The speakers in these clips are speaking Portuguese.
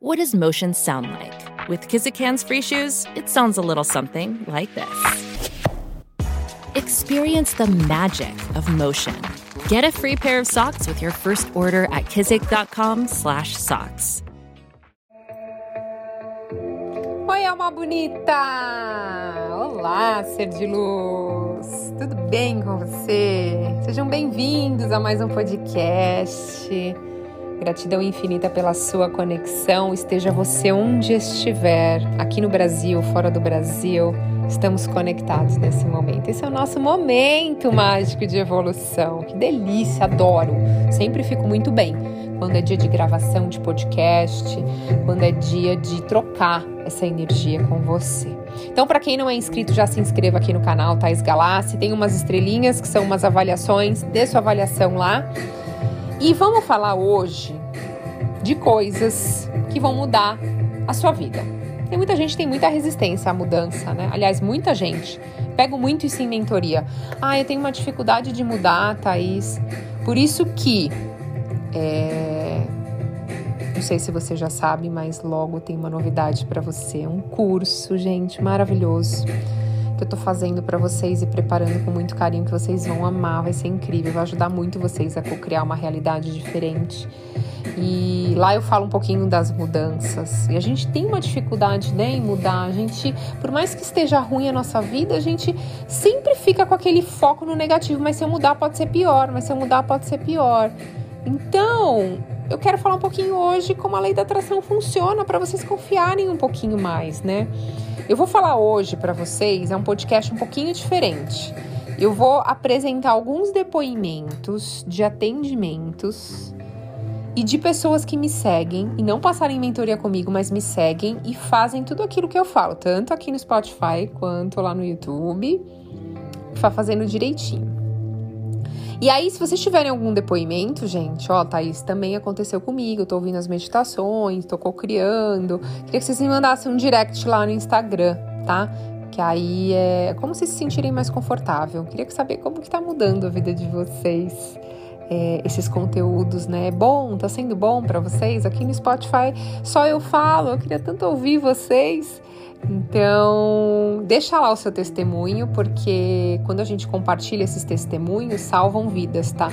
What does motion sound like? With Kizikans free shoes, it sounds a little something like this. Experience the magic of motion. Get a free pair of socks with your first order at kizik.com/socks. Oi, alma bonita! Olá, ser de luz! Tudo bem com você? Sejam bem-vindos a mais um podcast. Gratidão infinita pela sua conexão. Esteja você onde estiver, aqui no Brasil, fora do Brasil, estamos conectados nesse momento. Esse é o nosso momento mágico de evolução. Que delícia, adoro. Sempre fico muito bem quando é dia de gravação de podcast, quando é dia de trocar essa energia com você. Então, para quem não é inscrito, já se inscreva aqui no canal Thais Galassi. Tem umas estrelinhas que são umas avaliações. Dê sua avaliação lá. E vamos falar hoje de coisas que vão mudar a sua vida. Tem muita gente tem muita resistência à mudança, né? Aliás, muita gente. Pego muito isso em mentoria. Ah, eu tenho uma dificuldade de mudar, Thaís. Por isso que. É... Não sei se você já sabe, mas logo tem uma novidade para você. Um curso, gente, maravilhoso que eu tô fazendo para vocês e preparando com muito carinho que vocês vão amar, vai ser incrível, vai ajudar muito vocês a criar uma realidade diferente. E lá eu falo um pouquinho das mudanças. E a gente tem uma dificuldade né, em mudar. A gente, por mais que esteja ruim a nossa vida, a gente sempre fica com aquele foco no negativo. Mas se eu mudar pode ser pior, mas se eu mudar pode ser pior. Então, eu quero falar um pouquinho hoje como a lei da atração funciona para vocês confiarem um pouquinho mais, né? Eu vou falar hoje para vocês, é um podcast um pouquinho diferente. Eu vou apresentar alguns depoimentos de atendimentos e de pessoas que me seguem e não passaram em mentoria comigo, mas me seguem e fazem tudo aquilo que eu falo, tanto aqui no Spotify quanto lá no YouTube, fazendo direitinho. E aí, se vocês tiverem algum depoimento, gente, ó, Thaís, também aconteceu comigo, tô ouvindo as meditações, tô co-criando. Queria que vocês me mandassem um direct lá no Instagram, tá? Que aí é como vocês se sentirem mais confortável. Queria saber como que tá mudando a vida de vocês. É, esses conteúdos, né? É bom, tá sendo bom para vocês? Aqui no Spotify só eu falo, eu queria tanto ouvir vocês. Então, deixa lá o seu testemunho, porque quando a gente compartilha esses testemunhos, salvam vidas, tá?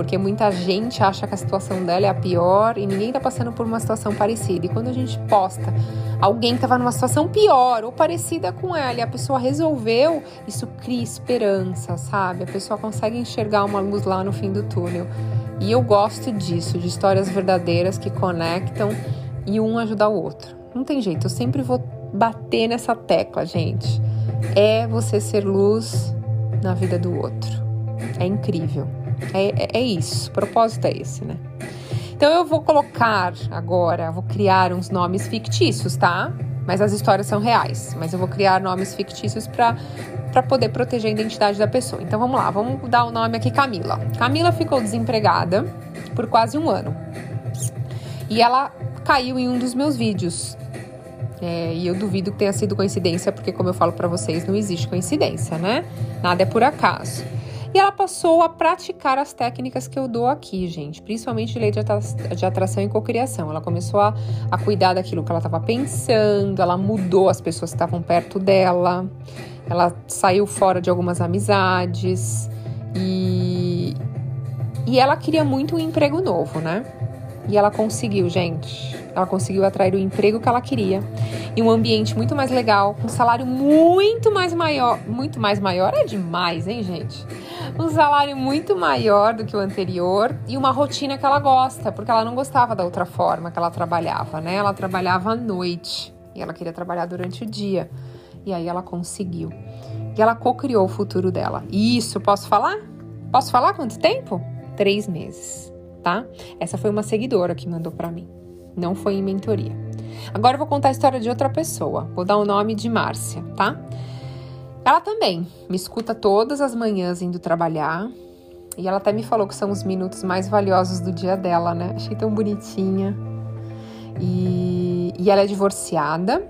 Porque muita gente acha que a situação dela é a pior e ninguém tá passando por uma situação parecida. E quando a gente posta alguém que tava numa situação pior ou parecida com ela e a pessoa resolveu, isso cria esperança, sabe? A pessoa consegue enxergar uma luz lá no fim do túnel. E eu gosto disso, de histórias verdadeiras que conectam e um ajudar o outro. Não tem jeito, eu sempre vou bater nessa tecla, gente. É você ser luz na vida do outro. É incrível. É, é, é isso. O propósito é esse, né? Então eu vou colocar agora, vou criar uns nomes fictícios, tá? Mas as histórias são reais. Mas eu vou criar nomes fictícios para para poder proteger a identidade da pessoa. Então vamos lá, vamos dar o nome aqui Camila. Camila ficou desempregada por quase um ano. E ela caiu em um dos meus vídeos é, e eu duvido que tenha sido coincidência, porque, como eu falo para vocês, não existe coincidência, né? Nada é por acaso. E ela passou a praticar as técnicas que eu dou aqui, gente, principalmente de lei de atração e cocriação. Ela começou a, a cuidar daquilo que ela estava pensando, ela mudou as pessoas que estavam perto dela, ela saiu fora de algumas amizades e, e ela queria muito um emprego novo, né? E ela conseguiu, gente. Ela conseguiu atrair o emprego que ela queria em um ambiente muito mais legal, um salário muito mais maior, muito mais maior é demais, hein, gente? Um salário muito maior do que o anterior e uma rotina que ela gosta, porque ela não gostava da outra forma que ela trabalhava, né? Ela trabalhava à noite e ela queria trabalhar durante o dia. E aí ela conseguiu. E ela co-criou o futuro dela. E isso, posso falar? Posso falar quanto tempo? Três meses tá? Essa foi uma seguidora que mandou para mim. Não foi em mentoria. Agora eu vou contar a história de outra pessoa. Vou dar o nome de Márcia, tá? Ela também me escuta todas as manhãs indo trabalhar. E ela até me falou que são os minutos mais valiosos do dia dela, né? Achei tão bonitinha. E, e ela é divorciada.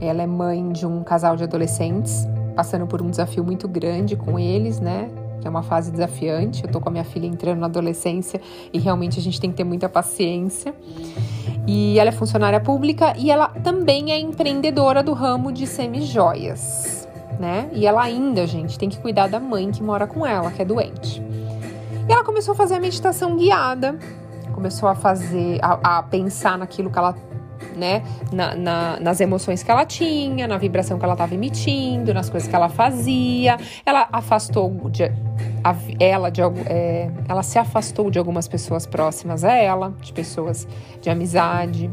Ela é mãe de um casal de adolescentes, passando por um desafio muito grande com eles, né? é uma fase desafiante. Eu tô com a minha filha entrando na adolescência e realmente a gente tem que ter muita paciência. E ela é funcionária pública e ela também é empreendedora do ramo de semijoias, né? E ela ainda, gente, tem que cuidar da mãe que mora com ela, que é doente. E ela começou a fazer a meditação guiada, começou a fazer, a, a pensar naquilo que ela né, na, na, nas emoções que ela tinha, na vibração que ela estava emitindo, nas coisas que ela fazia. Ela afastou de, a, ela de é, ela se afastou de algumas pessoas próximas a ela, de pessoas de amizade.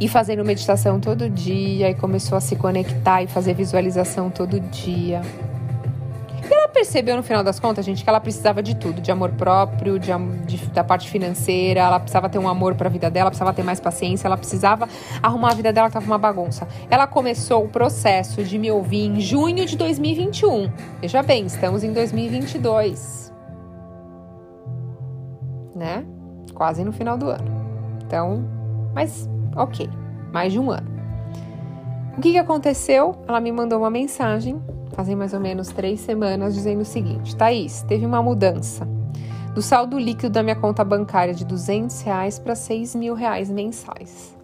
E fazendo meditação todo dia, e começou a se conectar e fazer visualização todo dia percebeu no final das contas, gente, que ela precisava de tudo, de amor próprio, de, de da parte financeira, ela precisava ter um amor para a vida dela, precisava ter mais paciência, ela precisava arrumar a vida dela que tava uma bagunça. Ela começou o processo de me ouvir em junho de 2021. Veja bem, estamos em 2022. Né? Quase no final do ano. Então, mas OK, mais de um ano. O que, que aconteceu? Ela me mandou uma mensagem fazem mais ou menos três semanas, dizendo o seguinte: Thaís, teve uma mudança do saldo líquido da minha conta bancária de 200 reais para 6 mil reais mensais.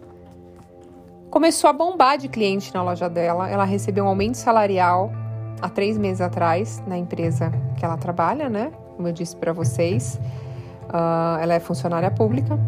Começou a bombar de cliente na loja dela. Ela recebeu um aumento salarial há três meses atrás na empresa que ela trabalha, né? Como eu disse para vocês, uh, ela é funcionária pública.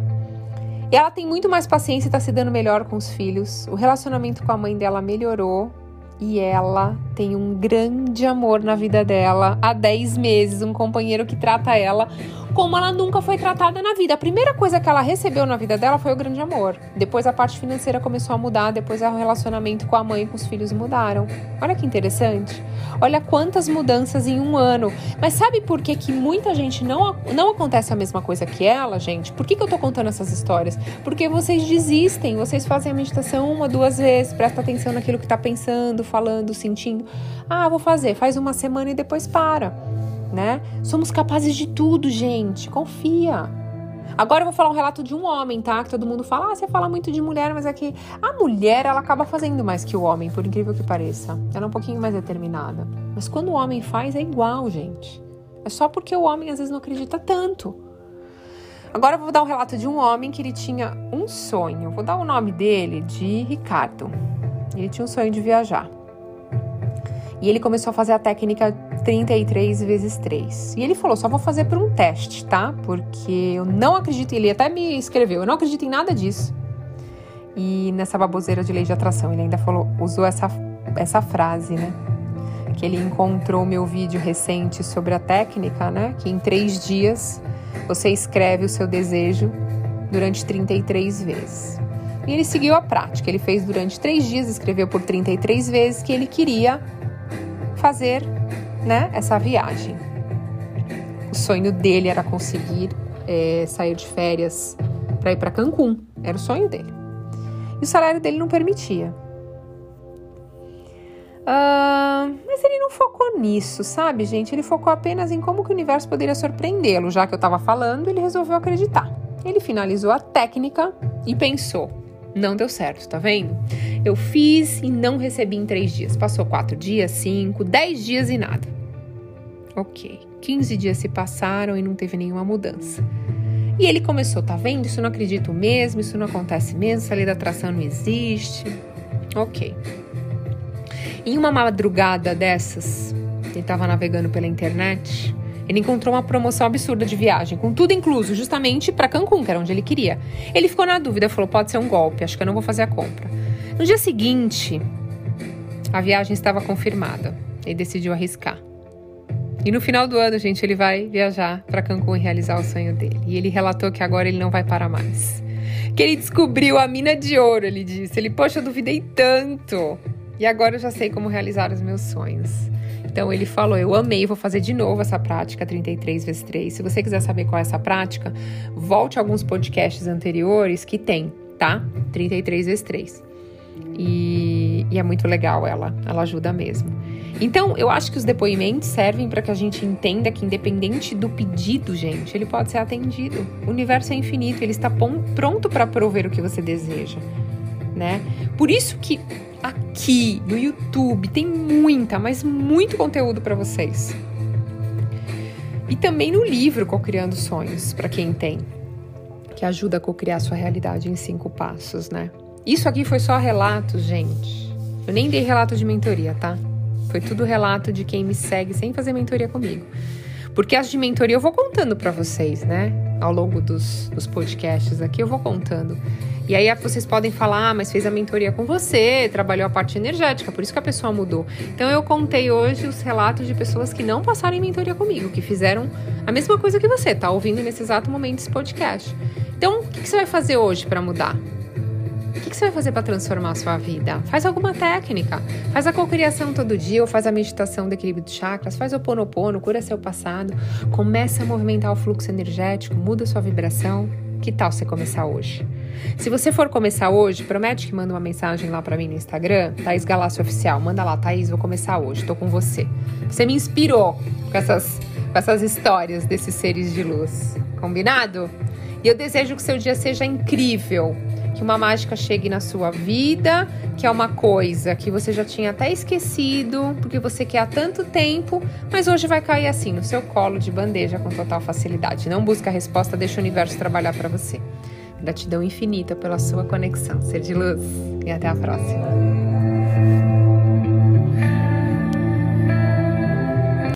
E ela tem muito mais paciência e está se dando melhor com os filhos. O relacionamento com a mãe dela melhorou e ela tem um grande amor na vida dela há 10 meses, um companheiro que trata ela como ela nunca foi tratada na vida. A primeira coisa que ela recebeu na vida dela foi o grande amor. Depois a parte financeira começou a mudar, depois o relacionamento com a mãe e com os filhos mudaram. Olha que interessante. Olha quantas mudanças em um ano. Mas sabe por que, que muita gente não, não acontece a mesma coisa que ela, gente? Por que, que eu tô contando essas histórias? Porque vocês desistem, vocês fazem a meditação uma, duas vezes, presta atenção naquilo que tá pensando, falando, sentindo. Ah, vou fazer, faz uma semana e depois para né? Somos capazes de tudo, gente. Confia. Agora eu vou falar um relato de um homem, tá? Que todo mundo fala, ah, você fala muito de mulher, mas é que a mulher, ela acaba fazendo mais que o homem, por incrível que pareça. Ela é um pouquinho mais determinada. Mas quando o homem faz, é igual, gente. É só porque o homem às vezes não acredita tanto. Agora eu vou dar um relato de um homem que ele tinha um sonho. Vou dar o nome dele de Ricardo. Ele tinha um sonho de viajar. E ele começou a fazer a técnica 33 vezes 3. E ele falou: só vou fazer por um teste, tá? Porque eu não acredito. Ele até me escreveu: eu não acredito em nada disso. E nessa baboseira de lei de atração, ele ainda falou, usou essa, essa frase, né? Que ele encontrou meu vídeo recente sobre a técnica, né? Que em três dias você escreve o seu desejo durante 33 vezes. E ele seguiu a prática. Ele fez durante três dias, escreveu por 33 vezes que ele queria fazer né, essa viagem. O sonho dele era conseguir é, sair de férias para ir para Cancún. Era o sonho dele. E o salário dele não permitia. Uh, mas ele não focou nisso, sabe, gente? Ele focou apenas em como que o universo poderia surpreendê-lo. Já que eu estava falando, ele resolveu acreditar. Ele finalizou a técnica e pensou: não deu certo, tá vendo? Eu fiz e não recebi em três dias. Passou quatro dias, cinco, dez dias e nada. Ok, 15 dias se passaram e não teve nenhuma mudança. E ele começou, tá vendo? Isso não acredito mesmo, isso não acontece mesmo, essa lei da atração não existe. Ok. Em uma madrugada dessas, ele estava navegando pela internet, ele encontrou uma promoção absurda de viagem, com tudo incluso, justamente para Cancún, que era onde ele queria. Ele ficou na dúvida, falou: pode ser um golpe, acho que eu não vou fazer a compra. No dia seguinte, a viagem estava confirmada. Ele decidiu arriscar. E no final do ano, gente, ele vai viajar para Cancún e realizar o sonho dele. E ele relatou que agora ele não vai parar mais. Que ele descobriu a mina de ouro, ele disse. Ele, poxa, eu duvidei tanto. E agora eu já sei como realizar os meus sonhos. Então ele falou: Eu amei, vou fazer de novo essa prática 33 vezes 3. Se você quiser saber qual é essa prática, volte a alguns podcasts anteriores que tem, tá? 33 vezes 3. E, e é muito legal ela, ela ajuda mesmo. Então, eu acho que os depoimentos servem para que a gente entenda que, independente do pedido, gente, ele pode ser atendido. O universo é infinito, ele está pronto para prover o que você deseja, né? Por isso que aqui no YouTube tem muita, mas muito conteúdo para vocês. E também no livro Criando Sonhos, para quem tem. que ajuda a co-criar sua realidade em cinco passos, né? Isso aqui foi só relatos, gente. Eu nem dei relato de mentoria, tá? Foi tudo relato de quem me segue sem fazer mentoria comigo. Porque as de mentoria eu vou contando para vocês, né? Ao longo dos, dos podcasts aqui eu vou contando. E aí vocês podem falar, ah, mas fez a mentoria com você, trabalhou a parte energética, por isso que a pessoa mudou. Então eu contei hoje os relatos de pessoas que não passaram em mentoria comigo, que fizeram a mesma coisa que você, tá ouvindo nesse exato momento esse podcast. Então, o que você vai fazer hoje para mudar? Que você vai fazer para transformar a sua vida? Faz alguma técnica. Faz a cocriação todo dia, ou faz a meditação do equilíbrio de chakras, faz o ponopono, cura seu passado, começa a movimentar o fluxo energético, muda sua vibração. Que tal você começar hoje? Se você for começar hoje, promete que manda uma mensagem lá para mim no Instagram, Thaís Galácio Oficial. Manda lá, Thaís, vou começar hoje, tô com você. Você me inspirou com essas, com essas histórias desses seres de luz. Combinado? E eu desejo que seu dia seja incrível que uma mágica chegue na sua vida, que é uma coisa que você já tinha até esquecido, porque você quer há tanto tempo, mas hoje vai cair assim no seu colo de bandeja com total facilidade. Não busca a resposta, deixa o universo trabalhar para você. Gratidão infinita pela sua conexão, ser de luz, e até a próxima.